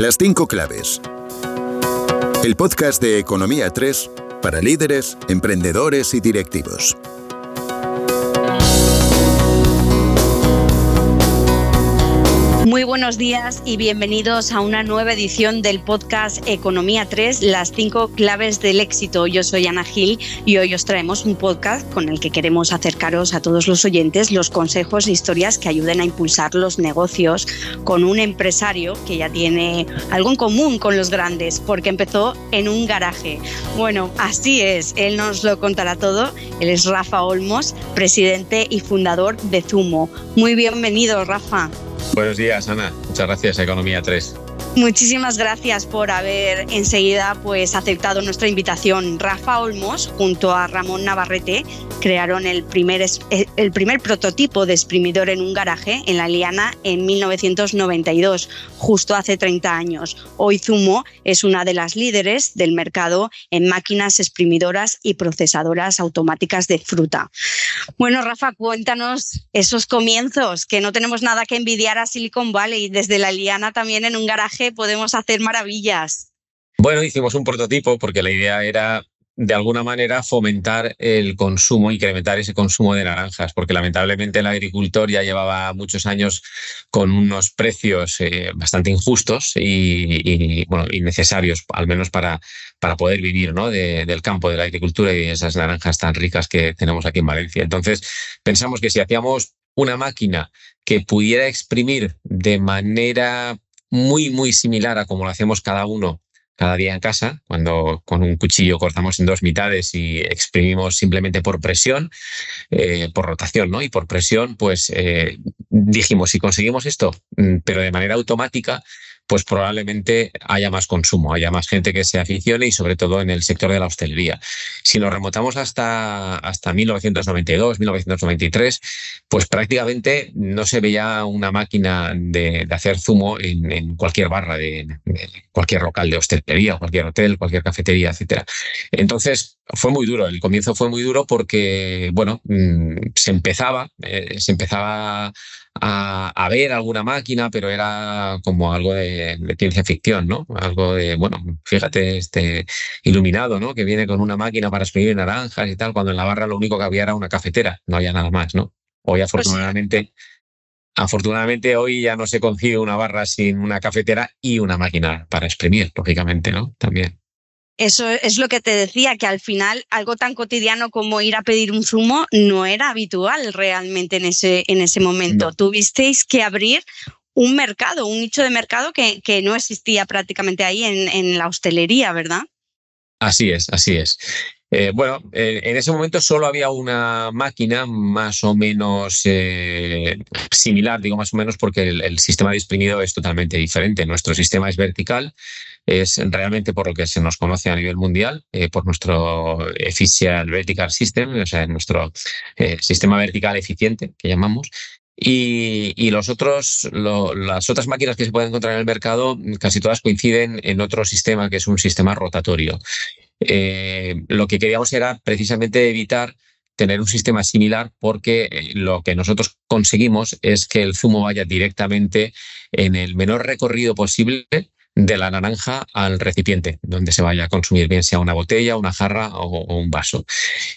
Las cinco claves. El podcast de Economía 3 para líderes, emprendedores y directivos. Buenos días y bienvenidos a una nueva edición del podcast Economía 3, las cinco claves del éxito. Yo soy Ana Gil y hoy os traemos un podcast con el que queremos acercaros a todos los oyentes los consejos e historias que ayuden a impulsar los negocios con un empresario que ya tiene algo en común con los grandes, porque empezó en un garaje. Bueno, así es, él nos lo contará todo. Él es Rafa Olmos, presidente y fundador de Zumo. Muy bienvenido, Rafa. Buenos días, Ana. Muchas gracias Economía 3. Muchísimas gracias por haber enseguida pues, aceptado nuestra invitación. Rafa Olmos, junto a Ramón Navarrete, crearon el primer, eh, el primer prototipo de exprimidor en un garaje en La Liana en 1992, justo hace 30 años. Hoy Zumo es una de las líderes del mercado en máquinas exprimidoras y procesadoras automáticas de fruta. Bueno, Rafa, cuéntanos esos comienzos, que no tenemos nada que envidiar a Silicon Valley, desde La Liana también en un garaje podemos hacer maravillas. Bueno, hicimos un prototipo porque la idea era de alguna manera fomentar el consumo, incrementar ese consumo de naranjas, porque lamentablemente el agricultor ya llevaba muchos años con unos precios eh, bastante injustos y, bueno, innecesarios, al menos para, para poder vivir ¿no? del campo, de la agricultura y esas naranjas tan ricas que tenemos aquí en Valencia. Entonces, pensamos que si hacíamos una máquina que pudiera exprimir de manera muy, muy similar a como lo hacemos cada uno cada día en casa, cuando con un cuchillo cortamos en dos mitades y exprimimos simplemente por presión, eh, por rotación ¿no? y por presión, pues eh, dijimos, si conseguimos esto, mm, pero de manera automática, pues probablemente haya más consumo, haya más gente que se aficione y sobre todo en el sector de la hostelería. Si nos remontamos hasta, hasta 1992, 1993, pues prácticamente no se veía una máquina de, hacer zumo en, cualquier barra, de, cualquier local de hostelería, cualquier hotel, cualquier cafetería, etc. Entonces, fue muy duro, el comienzo fue muy duro porque, bueno, mm, se empezaba, eh, se empezaba a, ver alguna máquina, pero era como algo de, ciencia ficción, ¿no? Algo de, bueno, fíjate, este iluminado, ¿no? Que viene con una máquina para exprimir naranjas y tal, cuando en la barra lo único que había era una cafetera, no había nada más, ¿no? Hoy pues afortunadamente... Afortunadamente hoy ya no se consigue una barra sin una cafetera y una máquina para exprimir, lógicamente, ¿no? También. Eso es lo que te decía, que al final algo tan cotidiano como ir a pedir un zumo no era habitual realmente en ese, en ese momento. Tuvisteis que abrir un mercado, un nicho de mercado que, que no existía prácticamente ahí en, en, la hostelería, ¿verdad? Así es, así es. Eh, bueno, eh, en ese momento solo había una máquina más o menos eh, similar, digo más o menos porque el, sistema de exprimido es totalmente diferente. Nuestro sistema es vertical es realmente por lo que se nos conoce a nivel mundial, por nuestro Efficient Vertical System, o sea, nuestro sistema vertical eficiente que llamamos. Y, los otros, las otras máquinas que se pueden encontrar en el mercado, casi todas coinciden en otro sistema que es un sistema rotatorio. Eh, lo que queríamos era precisamente evitar tener un sistema similar porque lo que nosotros conseguimos es que el zumo vaya directamente en el menor recorrido posible de la naranja al recipiente donde se vaya a consumir, bien sea una botella, una jarra o, un vaso.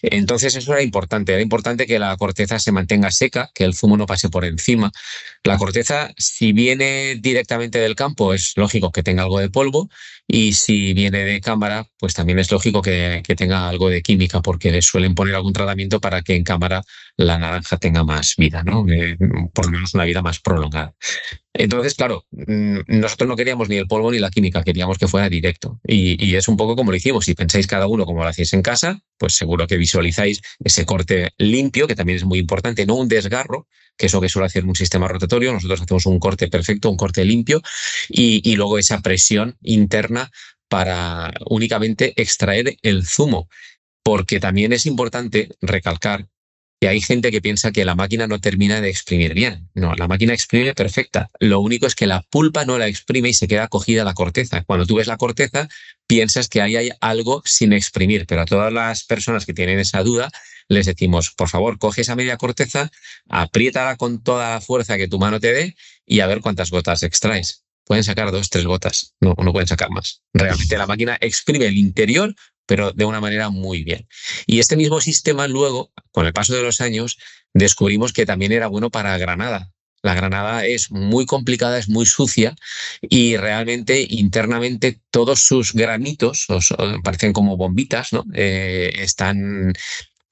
Entonces eso era importante, era importante que la corteza se mantenga seca, que el zumo no pase por encima. La corteza, si viene directamente del campo, es lógico que tenga algo de polvo y si viene de cámara, pues también es lógico que, tenga algo de química porque le suelen poner algún tratamiento para que en cámara la naranja tenga más vida, ¿no? Eh, por lo menos una vida más prolongada. Entonces, claro, mm, nosotros no queríamos ni el polvo ni la química, queríamos que fuera directo. Y, es un poco como lo hicimos. Si pensáis cada uno como lo hacéis en casa, pues seguro que visualizáis ese corte limpio, que también es muy importante, no un desgarro, que es lo que suele hacer un sistema rotatorio. Nosotros hacemos un corte perfecto, un corte limpio, y luego esa presión interna para únicamente extraer el zumo. Porque también es importante recalcar y hay gente que piensa que la máquina no termina de exprimir bien. No, la máquina exprime perfecta. Lo único es que la pulpa no la exprime y se queda cogida la corteza. Cuando tú ves la corteza, piensas que ahí hay algo sin exprimir, pero a todas las personas que tienen esa duda, les decimos, por favor, coge esa media corteza, apriétala con toda la fuerza que tu mano te dé y a ver cuántas gotas extraes. pueden sacar dos, tres gotas, no, no pueden sacar más. Realmente la máquina exprime el interior, pero de una manera muy bien. Y este mismo sistema luego, con el paso de los años, descubrimos que también era bueno para Granada. La granada es muy complicada, es muy sucia y realmente internamente todos sus granitos, parecen como bombitas, ¿no? Eh, están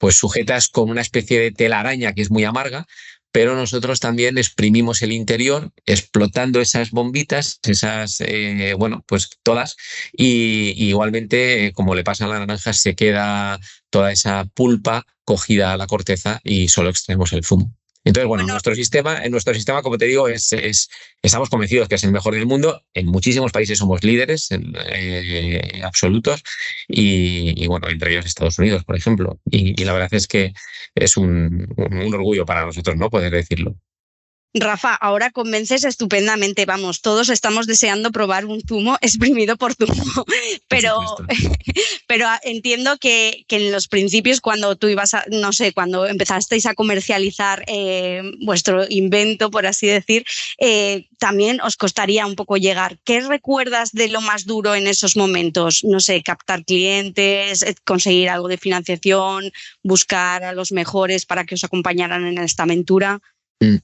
pues sujetas con una especie de telaraña que es muy amarga, pero nosotros también exprimimos el interior explotando esas bombitas, esas, eh, bueno, pues todas, y, igualmente, como le pasa a la naranja, se queda toda esa pulpa cogida a la corteza y solo extraemos el zumo. Entonces, bueno, nuestro sistema, en nuestro sistema, como te digo, es, estamos convencidos que es el mejor del mundo. En muchísimos países somos líderes eh, absolutos y, bueno, entre ellos Estados Unidos, por ejemplo. Y, la verdad es que es un, un orgullo para nosotros, ¿no? Poder decirlo. Rafa, ahora convences estupendamente, vamos, todos estamos deseando probar un zumo exprimido por zumo, pero, pero entiendo que, en los principios cuando tú ibas a, no sé, cuando empezasteis a comercializar eh, vuestro invento, por así decir, eh, también os costaría un poco llegar. ¿Qué recuerdas de lo más duro en esos momentos? No sé, captar clientes, eh, conseguir algo de financiación, buscar a los mejores para que os acompañaran en esta aventura. Mm.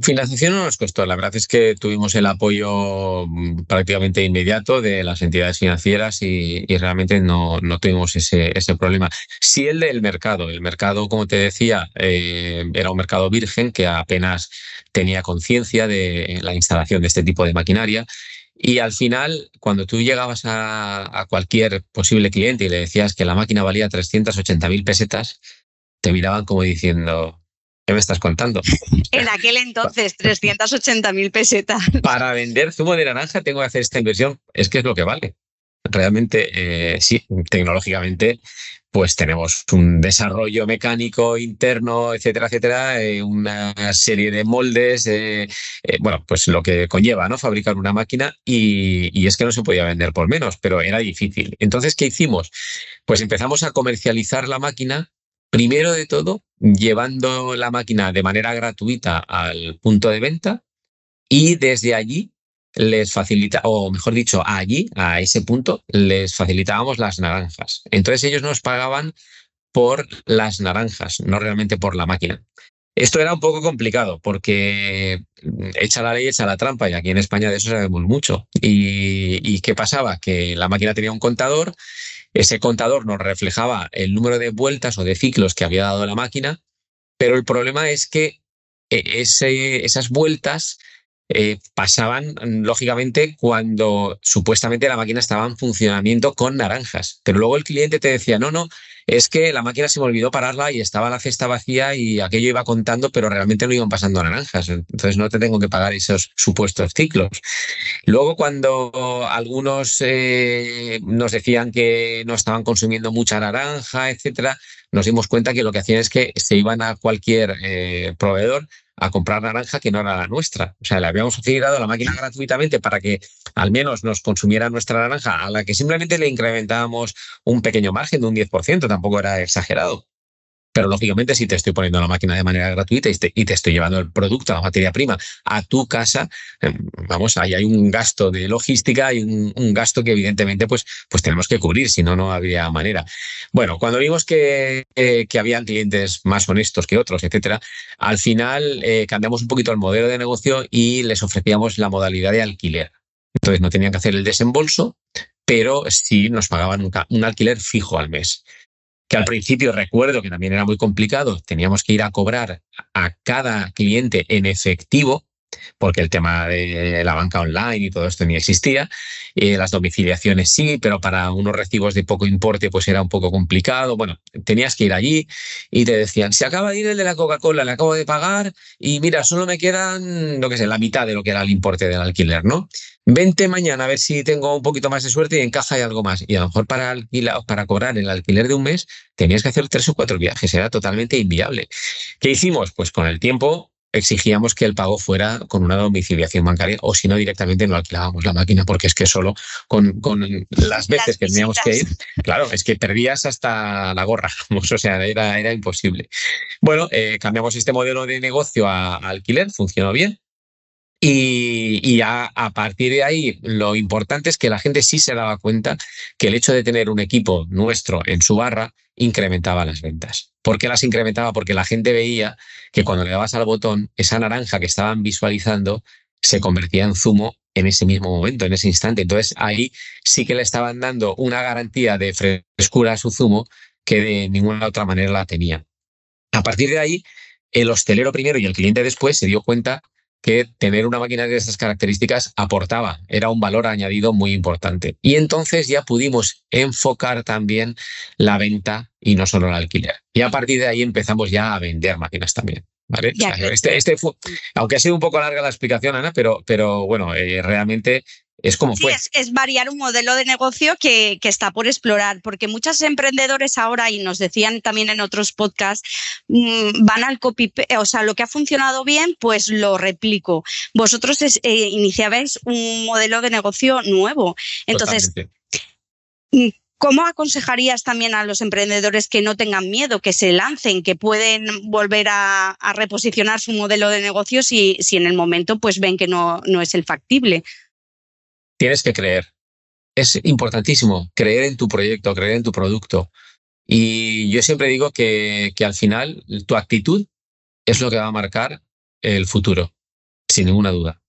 Financiación no nos costó. La verdad es que tuvimos el apoyo mm, prácticamente inmediato de las entidades financieras y, realmente no, no, tuvimos ese, ese problema. Sí el del mercado. El mercado, como te decía, eh, era un mercado virgen que apenas tenía conciencia de la instalación de este tipo de maquinaria. Y al final, cuando tú llegabas a, a cualquier posible cliente y le decías que la máquina valía 380.000 pesetas, te miraban como diciendo, ¿Qué me estás contando? En aquel entonces, 380 mil pesetas. Para vender zumo de naranja tengo que hacer esta inversión. Es que es lo que vale. Realmente, eh, sí, tecnológicamente, pues tenemos un desarrollo mecánico interno, etcétera, etcétera, eh, una serie de moldes, eh, bueno, pues lo que conlleva, ¿no? Fabricar una máquina y, y es que no se podía vender por menos, pero era difícil. Entonces, ¿qué hicimos? Pues empezamos a comercializar la máquina Primero de todo, llevando la máquina de manera gratuita al punto de venta y desde allí les facilita, o mejor dicho, allí, a ese punto, les facilitábamos las naranjas. Entonces ellos nos pagaban por las naranjas, no realmente por la máquina. Esto era un poco complicado porque echa la ley, echa la trampa y aquí en España de eso sabemos mucho. ¿Y, y qué pasaba? Que la máquina tenía un contador ese contador nos reflejaba el número de vueltas o de ciclos que había dado la máquina, pero el problema es que eh, esas vueltas eh, pasaban, lógicamente, cuando supuestamente la máquina estaba en funcionamiento con naranjas. Pero luego el cliente te decía, no, no, es que la máquina se me olvidó pararla y estaba la cesta vacía y aquello iba contando, pero realmente no iban pasando naranjas. Entonces no te tengo que pagar esos supuestos ciclos. Luego cuando algunos eh, nos decían que no estaban consumiendo mucha naranja, etcétera, nos dimos cuenta que lo que hacían es que se iban a cualquier eh, proveedor a comprar naranja que no era la nuestra. O sea, le habíamos facilitado la máquina gratuitamente para que al menos nos consumiera nuestra naranja, a la que simplemente le incrementábamos un pequeño margen de un 10%, tampoco era exagerado. Pero lógicamente, si te estoy poniendo la máquina de manera gratuita y te, estoy llevando el producto, la materia prima, a tu casa, em, vamos, ahí hay un gasto de logística y un, gasto que evidentemente pues, pues tenemos que cubrir, si no, no habría manera. Bueno, cuando vimos que, eh, que habían clientes más honestos que otros, etcétera, al final eh, cambiamos un poquito el modelo de negocio y les ofrecíamos la modalidad de alquiler. Entonces no tenían que hacer el desembolso, pero sí nos pagaban un alquiler fijo al mes que al principio recuerdo que también era muy complicado, teníamos que ir a cobrar a cada cliente en efectivo, porque el tema de la banca online y todo esto ni existía. Eh, las domiciliaciones sí, pero para unos recibos de poco importe pues era un poco complicado. Bueno, tenías que ir allí y te decían, se acaba de ir el de la Coca-Cola, le acabo de pagar y mira, solo me quedan, lo que sé, la mitad de lo que era el importe del alquiler, ¿no? vente mañana a ver si tengo un poquito más de suerte y encaja y algo más. Y a lo mejor para, para cobrar el alquiler de un mes tenías que hacer tres o cuatro viajes, era totalmente inviable. ¿Qué hicimos? Pues con el tiempo exigíamos que el pago fuera con una domiciliación bancaria o si no directamente no alquilábamos la máquina porque es que solo con, las veces que teníamos que ir, claro, es que perdías hasta la gorra, o sea, era, era imposible. Bueno, eh, cambiamos este modelo de negocio a alquiler, funcionó bien Y, a, partir de ahí, lo importante es que la gente sí se daba cuenta que el hecho de tener un equipo nuestro en su barra incrementaba las ventas. ¿Por qué las incrementaba? Porque la gente veía que cuando le dabas al botón, esa naranja que estaban visualizando se convertía en zumo en ese mismo momento, en ese instante. Entonces ahí sí que le estaban dando una garantía de frescura a su zumo que de ninguna otra manera la tenía. A partir de ahí, el hostelero primero y el cliente después se dio cuenta que tener una máquina de estas características aportaba, era un valor añadido muy importante. Y entonces ya pudimos enfocar también la venta y no solo el alquiler. Y a partir de ahí empezamos ya a vender máquinas también. ¿Vale? este, este aunque ha sido un poco larga la explicación, Ana, pero, pero bueno, eh, realmente es como sí, Es, variar un modelo de negocio que, está por explorar, porque muchos emprendedores ahora, y nos decían también en otros podcasts, mm, van al copy, o sea, lo que ha funcionado bien, pues lo replico. Vosotros eh, iniciabais un modelo de negocio nuevo. Entonces, ¿Cómo aconsejarías también a los emprendedores que no tengan miedo, que se lancen, que pueden volver a, reposicionar su modelo de negocio si, si, en el momento pues ven que no, no es el factible? tienes que creer. Es importantísimo creer en tu proyecto, creer en tu producto. Y yo siempre digo que, que al final tu actitud es lo que va a marcar el futuro, sin ninguna duda.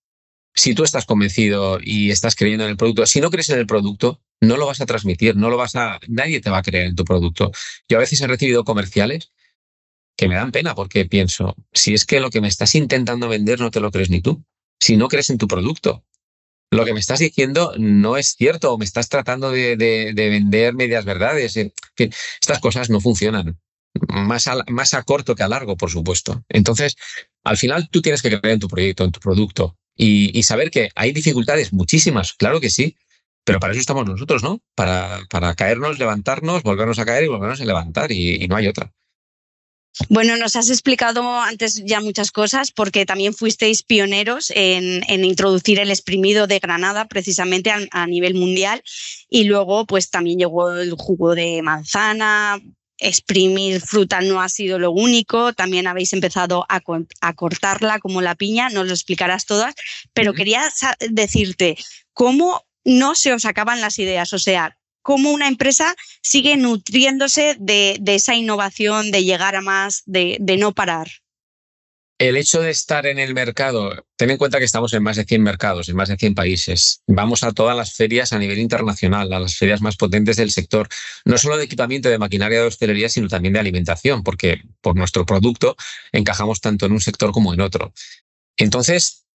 Si tú estás convencido y estás creyendo en el producto, si no crees en el producto, no lo vas a transmitir, no lo vas a, nadie te va a creer en tu producto. Yo a veces he recibido comerciales que me dan pena porque pienso, si es que lo que me estás intentando vender no te lo crees ni tú, si no crees en tu producto, lo que me estás diciendo no es cierto o me estás tratando de, vender medias verdades. estas cosas no funcionan. Más a, más a corto que a largo, por supuesto. Entonces, al final tú tienes que creer en tu proyecto, en tu producto y, saber que hay dificultades, muchísimas, claro que sí, pero para eso estamos nosotros, ¿no? Para, para caernos, levantarnos, volvernos a caer y volvernos a levantar y no hay otra. Bueno, nos has explicado antes ya muchas cosas porque también fuisteis pioneros en, introducir el exprimido de Granada precisamente a, nivel mundial y luego pues también llegó el jugo de manzana, exprimir fruta no ha sido lo único, también habéis empezado a, cortarla como la piña, nos lo explicarás todas, pero quería decirte, ¿cómo no se os acaban las ideas? O sea, cómo una empresa sigue nutriéndose de, esa innovación, de llegar a más, de, no parar. El hecho de estar en el mercado, ten en cuenta que estamos en más de 100 mercados, en más de 100 países. Vamos a todas las ferias a nivel internacional, a las ferias más potentes del sector, no solo de equipamiento de maquinaria de hostelería, sino también de alimentación, porque por nuestro producto encajamos tanto en un sector como en otro. Entonces,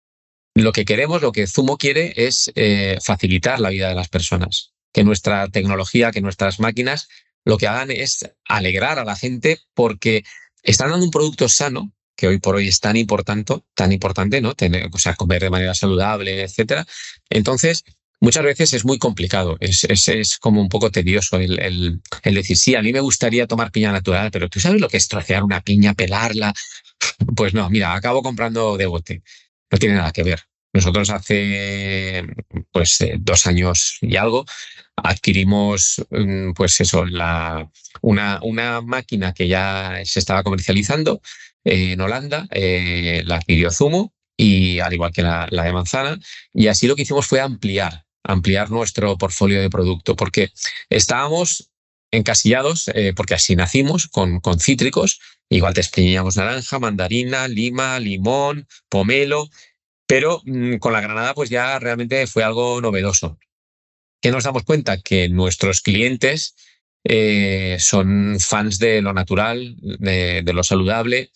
lo que queremos, lo que Zumo quiere es eh, facilitar la vida de las personas que nuestra tecnología, que nuestras máquinas lo que hagan es alegrar a la gente porque están dando un producto sano, que hoy por hoy es tan importante, tan importante, ¿no? Tener, o sea, comer de manera saludable, etcétera. Entonces, muchas veces es muy complicado, es, es, como un poco tedioso el, el, el, decir, sí, a mí me gustaría tomar piña natural, pero tú sabes lo que es trocear una piña, pelarla. Pues no, mira, acabo comprando de bote. No tiene nada que ver. Nosotros hace pues eh, dos años y algo adquirimos mm, pues eso, la, una, una máquina que ya se estaba comercializando en Holanda, eh, la adquirió Zumo y al igual que la, de manzana. Y así lo que hicimos fue ampliar, ampliar nuestro portfolio de producto, porque estábamos encasillados, eh, porque así nacimos, con, con cítricos. Igual te exprimíamos naranja, mandarina, lima, limón, pomelo, pero mm, con la granada, pues ya realmente fue algo novedoso. ¿Qué nos damos cuenta? Que nuestros clientes eh, son fans de lo natural, de, lo saludable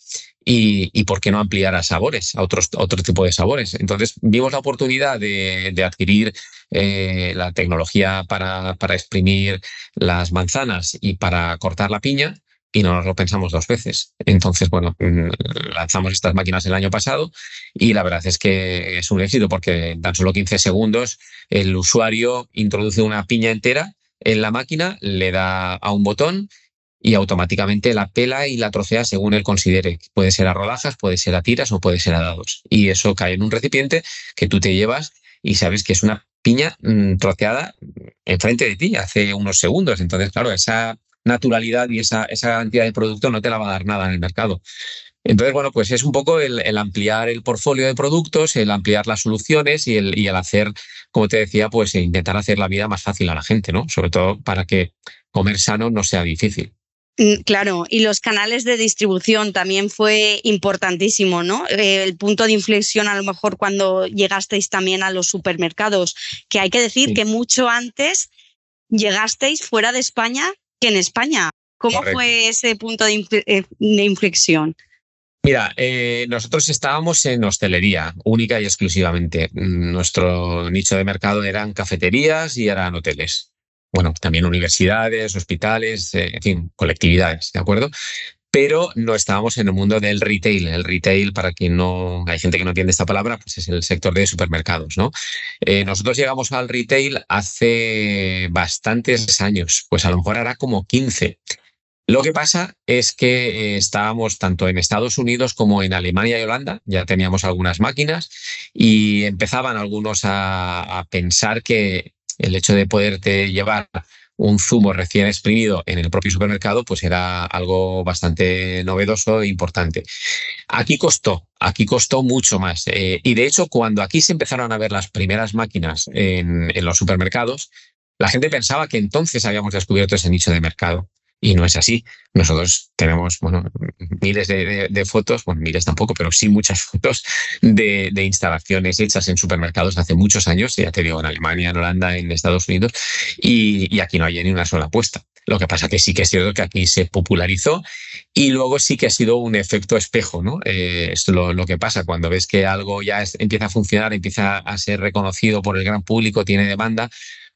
y, por qué no ampliar a sabores, a otros, otro tipo de sabores. Entonces vimos la oportunidad de, adquirir eh, la tecnología para, para exprimir las manzanas y para cortar la piña y no nos lo pensamos dos veces. Entonces, bueno, mm, lanzamos estas máquinas el año pasado y la verdad es que es un éxito porque en tan solo 15 segundos el usuario introduce una piña entera en la máquina, le da a un botón y automáticamente la pela y la trocea según él considere. Puede ser a rodajas, puede ser a tiras o puede ser a dados. Y eso cae en un recipiente que tú te llevas y sabes que es una piña mm, troceada enfrente de ti hace unos segundos. Entonces, claro, esa naturalidad y esa, esa cantidad de producto no te la va a dar nada en el mercado. Entonces, bueno, pues es un poco el, ampliar el portfolio de productos, el ampliar las soluciones y el, y el hacer, como te decía, pues intentar hacer la vida más fácil a la gente, ¿no? Sobre todo para que comer sano no sea difícil. Mm, claro, y los canales de distribución también fue importantísimo, ¿no? Eh, el punto de inflexión a lo mejor cuando llegasteis también a los supermercados, que hay que decir que mucho antes llegasteis fuera de España que en España. ¿Cómo fue ese punto de, eh, inflexión? Mira, eh, nosotros estábamos en hostelería, única y exclusivamente. Nuestro nicho de mercado eran cafeterías y eran hoteles bueno, también universidades, hospitales, eh, en fin, colectividades, ¿de acuerdo? Pero no estábamos en el mundo del retail. El retail, para quien no, hay gente que no entiende esta palabra, pues es el sector de supermercados, ¿no? Eh, nosotros llegamos al retail hace bastantes años, pues a lo mejor hará como 15. Lo que pasa es que eh, estábamos tanto en Estados Unidos como en Alemania y Holanda, ya teníamos algunas máquinas y empezaban algunos a pensar que el hecho de poderte llevar un zumo recién exprimido en el propio supermercado, pues era algo bastante novedoso e importante. Aquí costó, aquí costó mucho más. Eh, y de hecho, cuando aquí se empezaron a ver las primeras máquinas en, en los supermercados, la gente pensaba que entonces habíamos descubierto ese nicho de mercado. Y no es así. Nosotros tenemos bueno, miles de, fotos, bueno, miles tampoco, pero sí muchas fotos de, instalaciones hechas en supermercados hace muchos años, ya te digo, en Alemania, en Holanda, en Estados Unidos, y, aquí no hay ni una sola apuesta. Lo que pasa que sí que es cierto que aquí se popularizó y luego sí que ha sido un efecto espejo, ¿no? Eh, es lo, lo, que pasa cuando ves que algo ya empieza a funcionar, empieza a ser reconocido por el gran público, tiene demanda,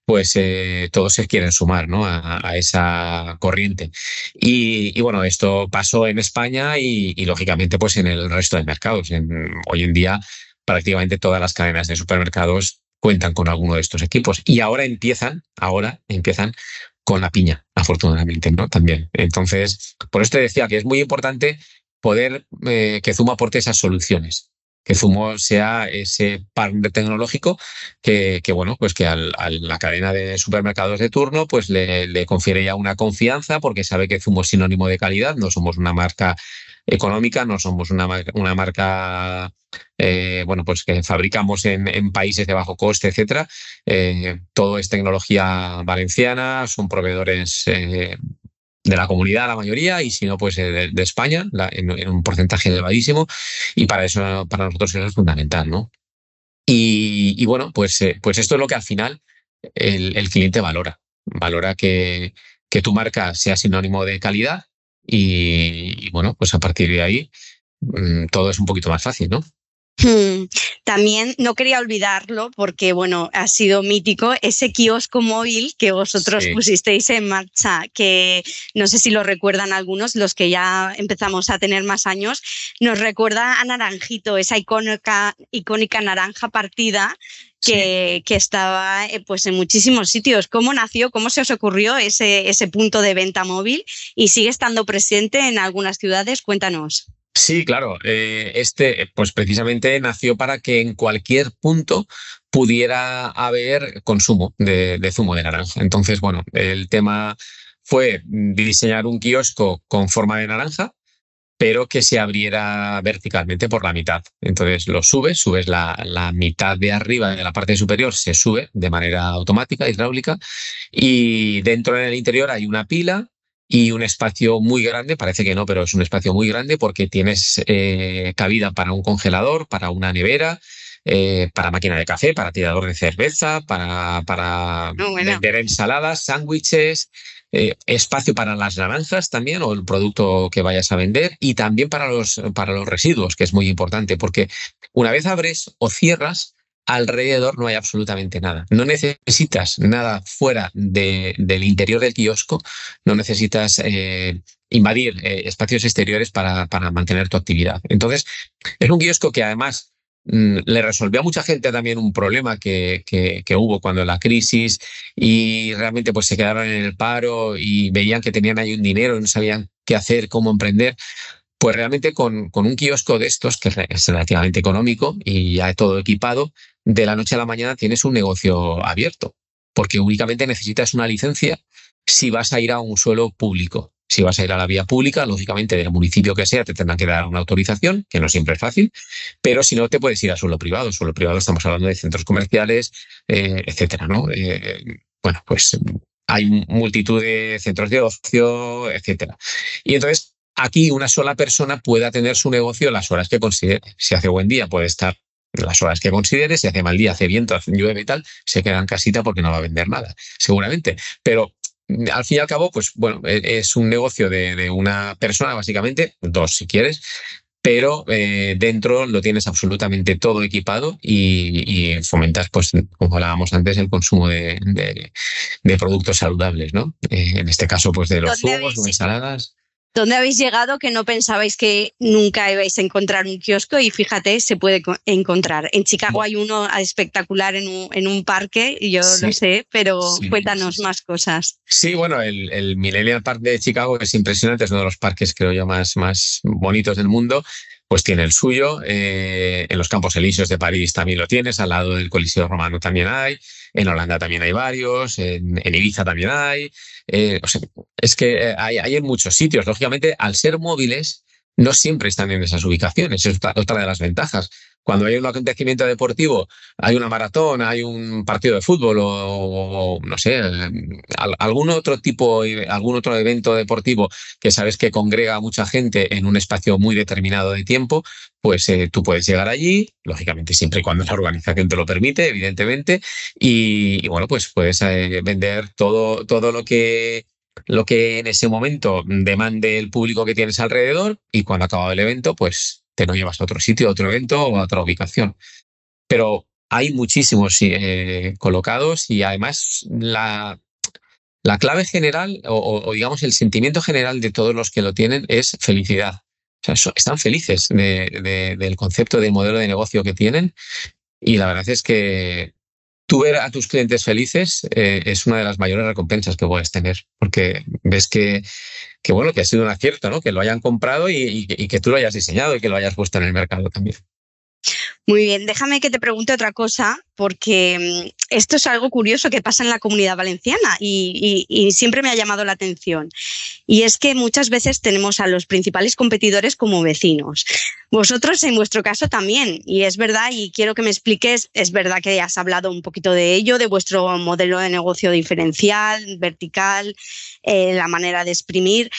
pues eh, todos se quieren sumar ¿no? a, esa corriente. Y, bueno, esto pasó en España y, lógicamente pues en el resto de mercados. hoy en día prácticamente todas las cadenas de supermercados cuentan con alguno de estos equipos y ahora empiezan, ahora empiezan con la piña, afortunadamente, ¿no? También. Entonces, por eso te decía que es muy importante poder eh, que Zoom aporte esas soluciones que Zumo sea ese partner tecnológico que, bueno, pues que a la cadena de supermercados de turno pues le, confiere ya una confianza porque sabe que Zumo es sinónimo de calidad, no somos una marca económica, no somos una, una marca eh, bueno, pues que fabricamos en, en, países de bajo coste, etcétera. Eh, todo es tecnología valenciana, son proveedores eh, de la comunidad, la mayoría, y si no, pues eh, de, España, en, un porcentaje elevadísimo, y para eso, para nosotros eso es fundamental, ¿no? Y, bueno, pues, eh, pues esto es lo que al final el, cliente valora. Valora que, que, tu marca sea sinónimo de calidad y, y, bueno, pues a partir de ahí mm, todo es un poquito más fácil, ¿no? Hmm, también no quería olvidarlo porque, bueno, ha sido mítico ese kiosco móvil que vosotros pusisteis en marcha, que no sé si lo recuerdan algunos, los que ya empezamos a tener más años, nos recuerda a Naranjito, esa icónica, icónica naranja partida que, que, estaba eh, pues en muchísimos sitios. ¿Cómo nació? ¿Cómo se os ocurrió ese, ese punto de venta móvil? ¿Y sigue estando presente en algunas ciudades? Cuéntanos. Sí, claro. Eh, este, pues precisamente nació para que en cualquier punto pudiera haber consumo de, zumo de naranja. Entonces, bueno, el tema fue diseñar un kiosco con forma de naranja, pero que se abriera verticalmente por la mitad. Entonces lo subes, subes la, la, mitad de arriba de la parte superior, se sube de manera automática, hidráulica, y dentro en el interior hay una pila y un espacio muy grande, parece que no, pero es un espacio muy grande porque tienes eh, cabida para un congelador, para una nevera, eh, para máquina de café, para tirador de cerveza, para, para vender ensaladas, sándwiches, eh, espacio para las naranjas también o el producto que vayas a vender y también para los, para los residuos, que es muy importante porque una vez abres o cierras, alrededor no hay absolutamente nada. No necesitas nada fuera del interior del kiosco, no necesitas eh, invadir eh, espacios exteriores para, para, mantener tu actividad. Entonces, es un kiosco que además mm, le resolvió a mucha gente también un problema que, que, hubo cuando la crisis y realmente pues se quedaron en el paro y veían que tenían ahí un dinero y no sabían qué hacer, cómo emprender. Pues realmente con, con, un kiosco de estos, que es relativamente económico y ya todo equipado, de la noche a la mañana tienes un negocio abierto, porque únicamente necesitas una licencia si vas a ir a un suelo público. Si vas a ir a la vía pública, lógicamente del municipio que sea, te tendrán que dar una autorización, que no siempre es fácil, pero si no, te puedes ir a suelo privado. Suelo privado estamos hablando de centros comerciales, eh, etcétera, ¿no? Eh, bueno, pues hay multitud de centros de ocio, etcétera. Y entonces, aquí una sola persona puede atender su negocio las horas que considere. Si hace buen día, puede estar las horas que considere, si hace mal día, hace viento, hace llueve y tal, se queda en casita porque no va a vender nada, seguramente. Pero mm, al fin y al cabo, pues bueno, e, es un negocio de, una persona, básicamente, dos si quieres, pero eh, dentro lo tienes absolutamente todo equipado y, fomentas, pues, como hablábamos antes, el consumo de, productos saludables, ¿no? Eh, en este caso, pues de los jugos, de ensaladas. ¿Dónde habéis llegado que no pensabais que nunca ibais a encontrar un kiosco? Y fíjate, se puede encontrar. En Chicago hay uno espectacular en un, en un parque, yo lo sé, pero cuéntanos más cosas. Sí, bueno, el, el, Millennial Park de Chicago es impresionante, es uno de los parques, creo yo, más, más bonitos del mundo. Pues tiene el suyo. Eh, en los Campos Elíseos de París también lo tienes, al lado del Coliseo Romano también hay. En Holanda también hay varios, en, Ibiza también hay. Eh, es que eh, hay, hay en muchos sitios. Lógicamente, al ser móviles, no siempre están en esas ubicaciones. Es otra de las ventajas cuando hay un acontecimiento deportivo, hay una maratón, hay un partido de fútbol o, no sé, algún otro tipo, algún otro evento deportivo que sabes que congrega a mucha gente en un espacio muy determinado de tiempo, pues eh, tú puedes llegar allí, lógicamente siempre y cuando la organización te lo permite, evidentemente, y, bueno, pues puedes eh, vender todo, todo lo que lo que en ese momento demande el público que tienes alrededor y cuando acaba el evento, pues te lo llevas a otro sitio, a otro evento o a otra ubicación. Pero hay muchísimos eh, colocados y además la, la clave general o, digamos el sentimiento general de todos los que lo tienen es felicidad. O sea, están felices del concepto del modelo de negocio que tienen y la verdad es que tú ver a tus clientes felices eh, es una de las mayores recompensas que puedes tener, porque ves que, que, bueno, que ha sido un acierto, ¿no? Que lo hayan comprado y, que tú lo hayas diseñado y que lo hayas puesto en el mercado también. Muy bien, déjame que te pregunte otra cosa, porque mm, esto es algo curioso que pasa en la comunidad valenciana y, siempre me ha llamado la atención. Y es que muchas veces tenemos a los principales competidores como vecinos. Vosotros en vuestro caso también, y es verdad, y quiero que me expliques, es verdad que has hablado un poquito de ello, de vuestro modelo de negocio diferencial, vertical, eh, la manera de exprimir,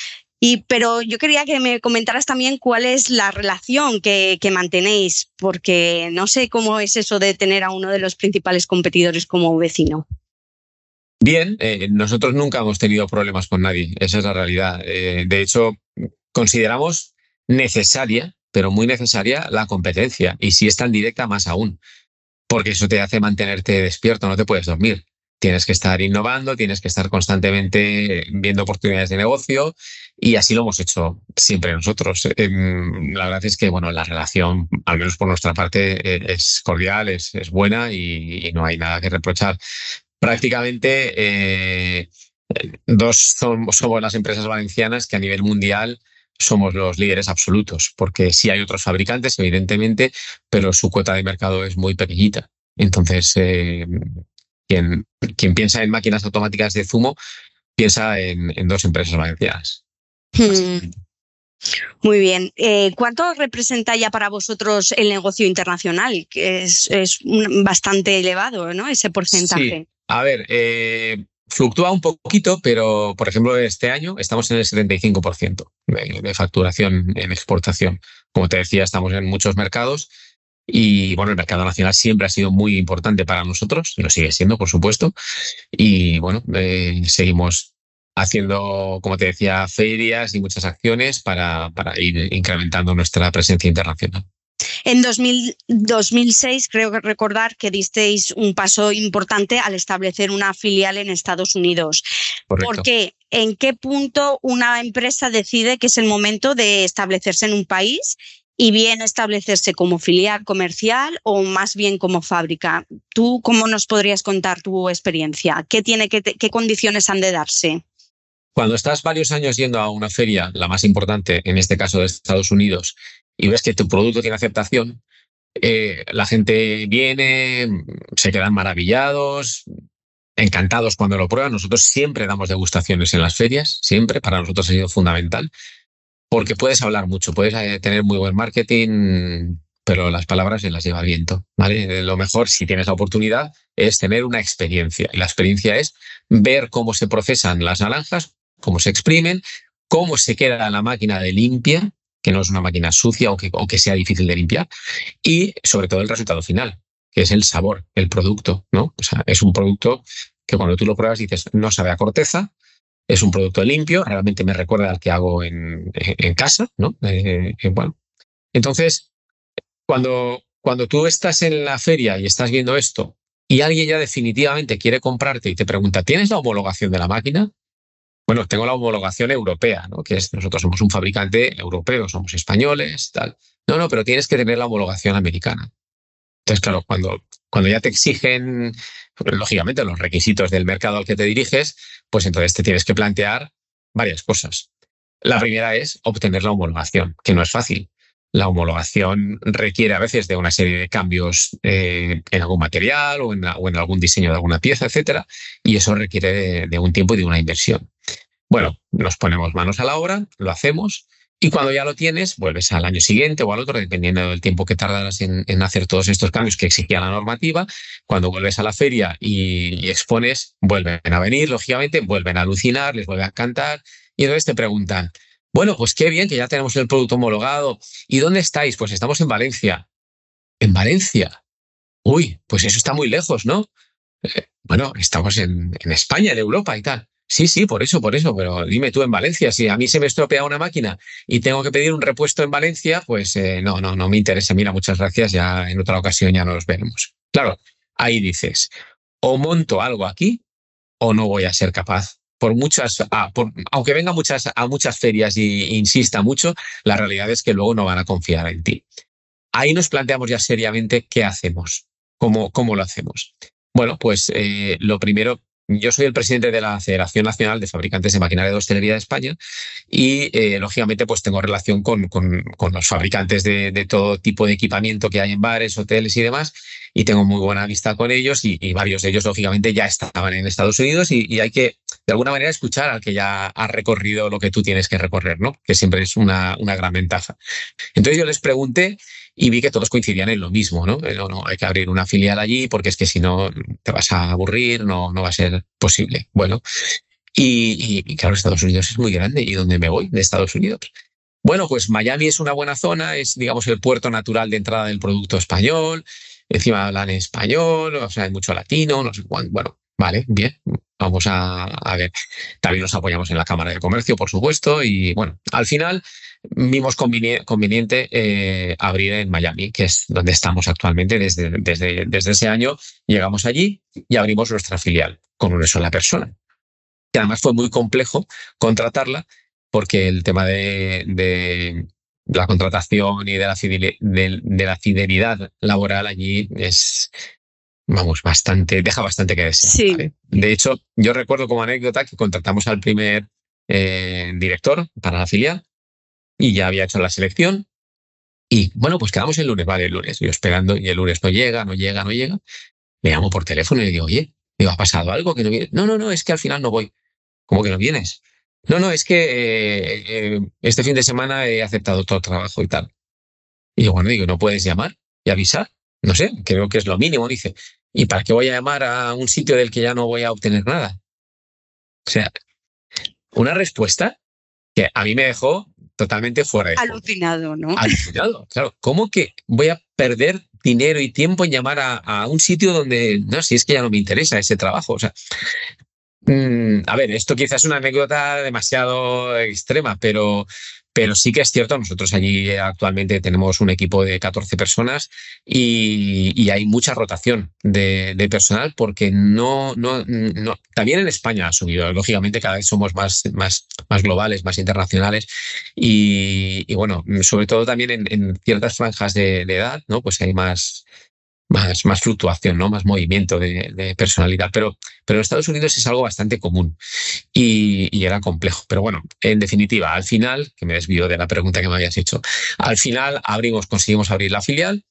pero yo quería que me comentaras también cuál es la relación que, mantenéis, porque no sé cómo es eso de tener a uno de los principales competidores como vecino. Bien, eh, nosotros nunca hemos tenido problemas con nadie, esa es la realidad. Eh, de hecho, consideramos necesaria, pero muy necesaria, la competencia, y si es tan directa, más aún, porque eso te hace mantenerte despierto, no te puedes dormir. Tienes que estar innovando, tienes que estar constantemente viendo oportunidades de negocio y así lo hemos hecho siempre nosotros. Em, la verdad es que bueno, la relación, al menos por nuestra parte, e, es cordial, es, buena y, no hay nada que reprochar. Prácticamente eh, dos somos, somos las empresas valencianas que a nivel mundial somos los líderes absolutos, porque sí hay otros fabricantes, evidentemente, pero su cuota de mercado es muy pequeñita. Entonces, eh, quien, quien piensa en máquinas automáticas de zumo piensa en, dos empresas valencianas. Hmm. Muy bien. Eh, ¿Cuánto representa ya para vosotros el negocio internacional? Que es, bastante elevado, ¿no? Ese porcentaje. A ver, eh, fluctúa un poquito, pero por ejemplo, este año estamos en el 75% de facturación en exportación. Como te decía, estamos en muchos mercados y bueno, el mercado nacional siempre ha sido muy importante para nosotros, y lo sigue siendo, por supuesto. Y bueno, eh, seguimos haciendo, como te decía, ferias y muchas acciones para, para ir incrementando nuestra presencia internacional. En 2006 creo recordar que disteis un paso importante al establecer una filial en Estados Unidos. ¿Por qué? ¿En qué punto una empresa decide que es el momento de establecerse en un país y bien establecerse como filial comercial o más bien como fábrica. ¿Tú cómo nos podrías contar tu experiencia? ¿Qué, tiene qué condiciones han de darse? Cuando estás varios años yendo a una feria, la más importante, en este caso de Estados Unidos, y ves que tu producto tiene aceptación, eh, la gente viene, se quedan maravillados, encantados cuando lo prueban. Nosotros siempre damos degustaciones en las ferias, siempre. Para nosotros ha sido fundamental porque puedes hablar mucho, puedes eh, tener muy buen marketing, pero las palabras se las lleva viento. ¿vale? Lo mejor, si tienes la oportunidad, es tener una experiencia. Y la experiencia es ver cómo se procesan las naranjas, cómo se exprimen, cómo se queda la máquina de limpia, que no es una máquina sucia o que, o que sea difícil de limpiar, y sobre todo el resultado final, que es el sabor, el producto. ¿no? O sea, es un producto que cuando tú lo pruebas dices, no sabe a corteza, es un producto limpio, realmente me recuerda al que hago en, en casa, ¿no? Eh, eh, bueno, entonces, cuando, cuando tú estás en la feria y estás viendo esto y alguien ya definitivamente quiere comprarte y te pregunta, ¿tienes la homologación de la máquina? Bueno, tengo la homologación europea, ¿no? Que es, nosotros somos un fabricante europeo, somos españoles, tal. No, no, pero tienes que tener la homologación americana. Entonces, claro, cuando, cuando ya te exigen, lógicamente, los requisitos del mercado al que te diriges, pues entonces te tienes que plantear varias cosas. La primera es obtener la homologación, que no es fácil. La homologación requiere a veces de una serie de cambios eh, en algún material o en, algún diseño de alguna pieza, etcétera, y eso requiere de, un tiempo y de una inversión. Bueno, nos ponemos manos a la obra, lo hacemos, y cuando ya lo tienes, vuelves al año siguiente o al otro, dependiendo del tiempo que tardarás en, hacer todos estos cambios que exigía la normativa. Cuando vuelves a la feria y, expones, vuelven a venir, lógicamente, vuelven a alucinar, les vuelve a cantar, y entonces te preguntan, bueno, pues qué bien que ya tenemos el producto homologado. ¿Y dónde estáis? Pues estamos en Valencia. ¿En Valencia? Uy, pues eso está muy lejos, ¿no? Eh, bueno, estamos en, España, en Europa y tal. Sí, sí, por eso, por eso, pero dime tú en Valencia, si a mí se me estropea una máquina y tengo que pedir un repuesto en Valencia, pues eh, no, no, no me interesa. Mira, muchas gracias, ya en otra ocasión ya nos veremos. Claro, ahí dices, o monto algo aquí o no voy a ser capaz por muchas, ah, aunque venga muchas, a muchas ferias e insista mucho, la realidad es que luego no van a confiar en ti. Ahí nos planteamos ya seriamente qué hacemos, cómo, cómo lo hacemos. Bueno, pues eh, lo primero, yo soy el presidente de la Federación Nacional de Fabricantes de Maquinaria de Hostelería de España y, eh, lógicamente, pues tengo relación con, con, los fabricantes de, todo tipo de equipamiento que hay en bares, hoteles y demás y tengo muy buena amistad con ellos y, varios de ellos, lógicamente, ya estaban en Estados Unidos y, hay que, de alguna manera, escuchar al que ya ha recorrido lo que tú tienes que recorrer, ¿no? Que siempre es una, una gran ventaja. Entonces yo les pregunté y vi que todos coincidían en lo mismo, ¿no? No, no, hay que abrir una filial allí porque es que si no te vas a aburrir, no, no va a ser posible. Bueno, y, y, claro, Estados Unidos es muy grande. ¿Y dónde me voy de Estados Unidos? Bueno, pues Miami es una buena zona, es, digamos, el puerto natural de entrada del producto español encima hablan español, o sea, hay mucho latino, no sé cuánto. Bueno, vale, bien, vamos a, ver. También nos apoyamos en la Cámara de Comercio, por supuesto, y bueno, al final vimos conveniente eh, abrir en Miami, que es donde estamos actualmente desde, desde, desde ese año. Llegamos allí y abrimos nuestra filial con una sola persona. Y además fue muy complejo contratarla porque el tema de, la contratación y de la, de, la fidelidad laboral allí es, vamos, bastante, deja bastante que desear. De hecho, yo recuerdo como anécdota que contratamos al primer eh, director para la filial y ya había hecho la selección. Y bueno, pues quedamos el lunes, vale, el lunes, yo esperando y el lunes no llega, no llega, no llega. Le llamo por teléfono y le digo, oye, ¿me ha pasado algo que no viene? No, no, no, es que al final no voy. ¿Cómo que no vienes? No, no, es que eh, eh, este fin de semana he aceptado todo trabajo y tal. Y bueno, digo, ¿no puedes llamar y avisar? No sé, creo que es lo mínimo, dice. ¿Y para qué voy a llamar a un sitio del que ya no voy a obtener nada? O sea, una respuesta que a mí me dejó totalmente fuera de Alucinado, ¿no? Alucinado, claro. ¿Cómo que voy a perder dinero y tiempo en llamar a, a, un sitio donde, no, si es que ya no me interesa ese trabajo? O sea, Mm, a ver, esto quizás es una anécdota demasiado extrema, pero, pero sí que es cierto, nosotros allí actualmente tenemos un equipo de 14 personas y, hay mucha rotación de, personal porque no, no, no, también en España ha subido, lógicamente cada vez somos más, más, más globales, más internacionales y, bueno, sobre todo también en, ciertas franjas de, de, edad, ¿no? Pues hay más, más, fluctuación, ¿no? más movimiento de, personalidad. Pero, pero en Estados Unidos es algo bastante común y, era complejo. Pero bueno, en definitiva, al final, que me desvío de la pregunta que me habías hecho, al final abrimos, conseguimos abrir la filial.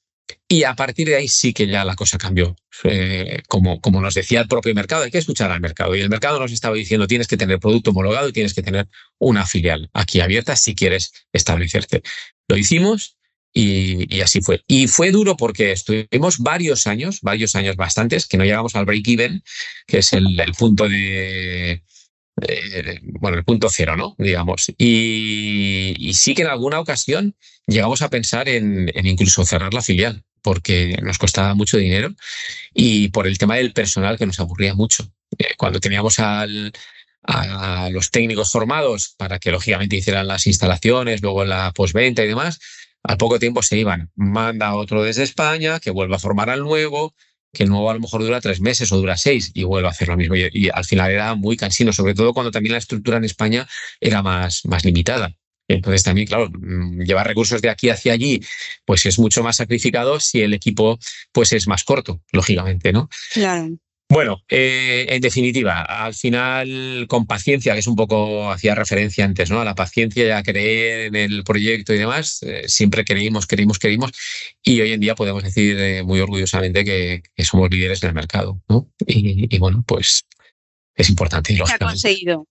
Y a partir de ahí sí que ya la cosa cambió. Eh, como, como nos decía el propio mercado, hay que escuchar al mercado. Y el mercado nos estaba diciendo, tienes que tener producto homologado y tienes que tener una filial aquí abierta si quieres establecerte. Lo hicimos y, así fue. Y fue duro porque estuvimos varios años, varios años bastantes, que no llegamos al break-even, que es el, punto de, bueno, el punto cero, ¿no? Digamos. Y, sí que en alguna ocasión llegamos a pensar en, incluso cerrar la filial, porque nos costaba mucho dinero y por el tema del personal que nos aburría mucho. Eh, cuando teníamos a los técnicos formados para que lógicamente hicieran las instalaciones, luego la postventa y demás, al poco tiempo se iban. Manda otro desde España, que vuelva a formar al nuevo, que el nuevo a lo mejor dura tres meses o dura seis y vuelve a hacer lo mismo. Y, al final era muy cansino, sobre todo cuando también la estructura en España era más, más limitada. Entonces también, claro, mm, llevar recursos de aquí hacia allí, pues es mucho más sacrificado si el equipo pues es más corto, lógicamente, ¿no? Claro. Bueno, eh, en definitiva, al final con paciencia, que es un poco, hacía referencia antes, ¿no? A la paciencia y a creer en el proyecto y demás, eh, siempre creímos, creímos, creímos, y hoy en día podemos decir eh, muy orgullosamente que, somos líderes en el mercado, ¿no? Y, bueno, pues es importante. Se ha conseguido.